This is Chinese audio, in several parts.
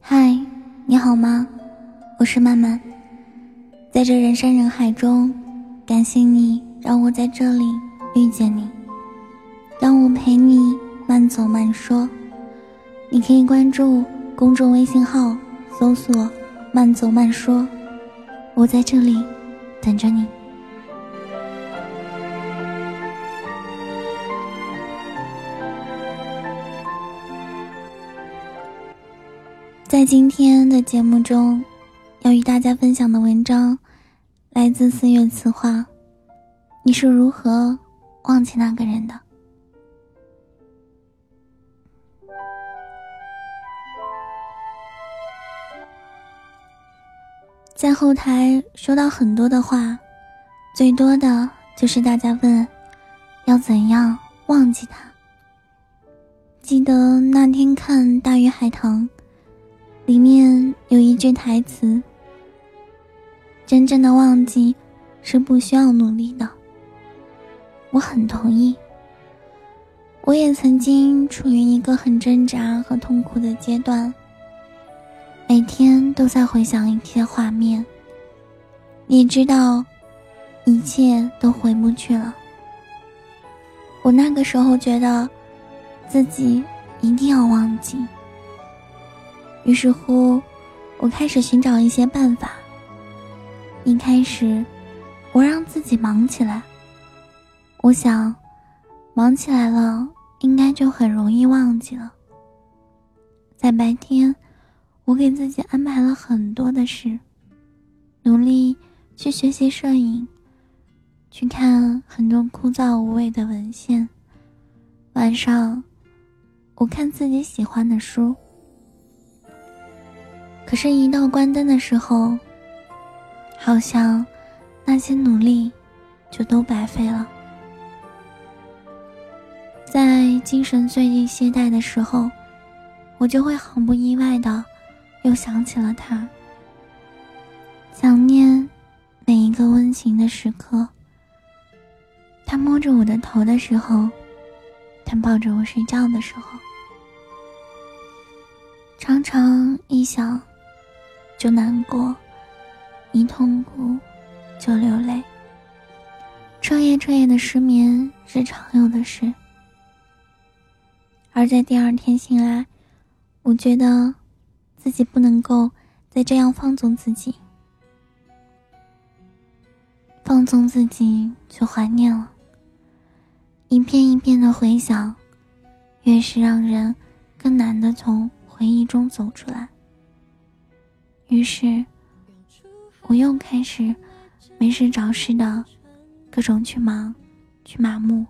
嗨，你好吗？我是曼曼，在这人山人海中，感谢你让我在这里遇见你，让我陪你慢走慢说。你可以关注公众微信号，搜索“慢走慢说”，我在这里等着你。在今天的节目中，要与大家分享的文章来自四月词话。你是如何忘记那个人的？在后台收到很多的话，最多的就是大家问要怎样忘记他。记得那天看《大鱼海棠》。里面有一句台词：“真正的忘记是不需要努力的。”我很同意。我也曾经处于一个很挣扎和痛苦的阶段，每天都在回想一些画面。你知道，一切都回不去了。我那个时候觉得，自己一定要忘记。于是乎，我开始寻找一些办法。一开始，我让自己忙起来。我想，忙起来了，应该就很容易忘记了。在白天，我给自己安排了很多的事，努力去学习摄影，去看很多枯燥无味的文献。晚上，我看自己喜欢的书。可是，一到关灯的时候，好像那些努力就都白费了。在精神最近懈怠的时候，我就会毫不意外的又想起了他，想念每一个温情的时刻。他摸着我的头的时候，他抱着我睡觉的时候，常常一想。就难过，一痛苦就流泪。彻夜彻夜的失眠是常有的事，而在第二天醒来，我觉得自己不能够再这样放纵自己，放纵自己去怀念了。一遍一遍的回想，越是让人更难的从回忆中走出来。于是，我又开始没事找事的，各种去忙，去麻木，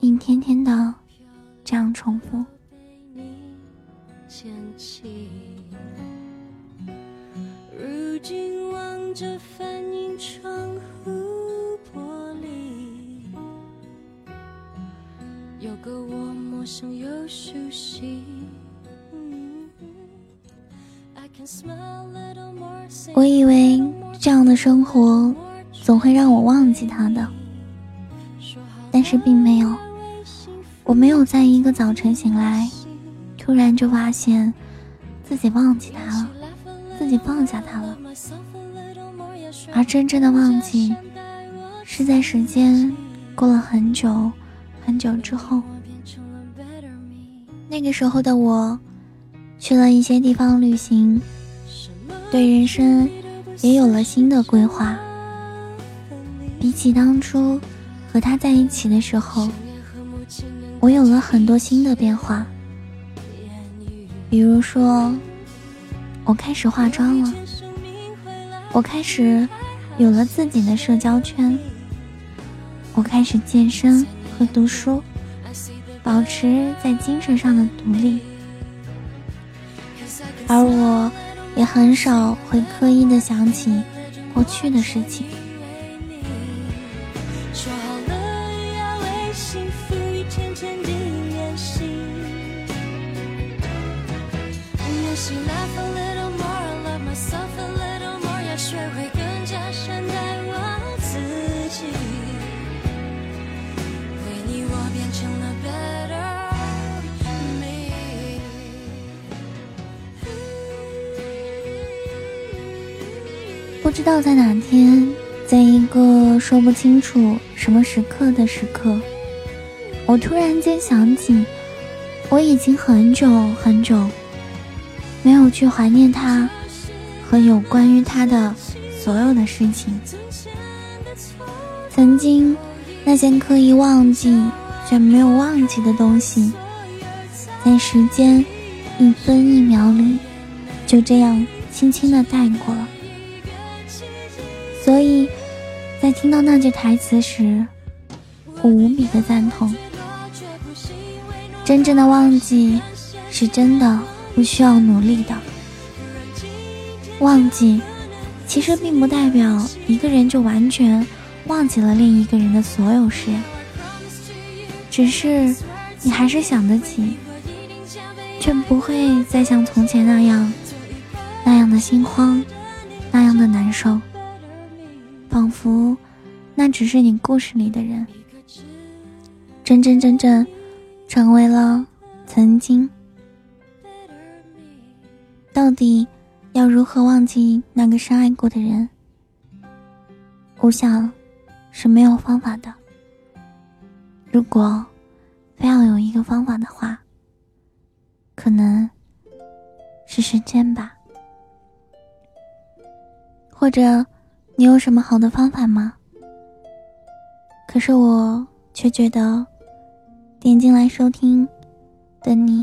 一天天的这样重复。如今望着反映窗户玻璃，有个我陌生又熟悉。我以为这样的生活总会让我忘记他的，但是并没有。我没有在一个早晨醒来，突然就发现自己忘记他了，自己放下他了。而真正的忘记，是在时间过了很久很久之后。那个时候的我。去了一些地方旅行，对人生也有了新的规划。比起当初和他在一起的时候，我有了很多新的变化。比如说，我开始化妆了，我开始有了自己的社交圈，我开始健身和读书，保持在精神上的独立。而我，也很少会刻意的想起过去的事情。为你不知道在哪天，在一个说不清楚什么时刻的时刻，我突然间想起，我已经很久很久没有去怀念他和有关于他的所有的事情。曾经那些刻意忘记却没有忘记的东西，在时间一分一秒里，就这样轻轻的带过了。听到那句台词时，我无比的赞同。真正的忘记，是真的不需要努力的。忘记，其实并不代表一个人就完全忘记了另一个人的所有事，只是你还是想得起，却不会再像从前那样，那样的心慌，那样的难受。仿佛，那只是你故事里的人，真真正正成为了曾经。到底要如何忘记那个深爱过的人？我想是没有方法的。如果非要有一个方法的话，可能是时间吧，或者。你有什么好的方法吗？可是我却觉得，点进来收听的你，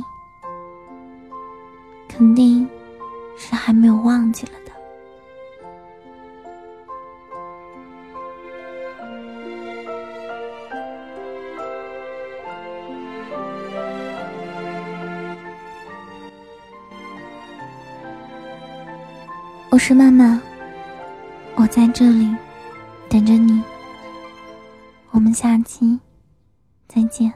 肯定是还没有忘记了的。我是曼曼。我在这里等着你，我们下期再见。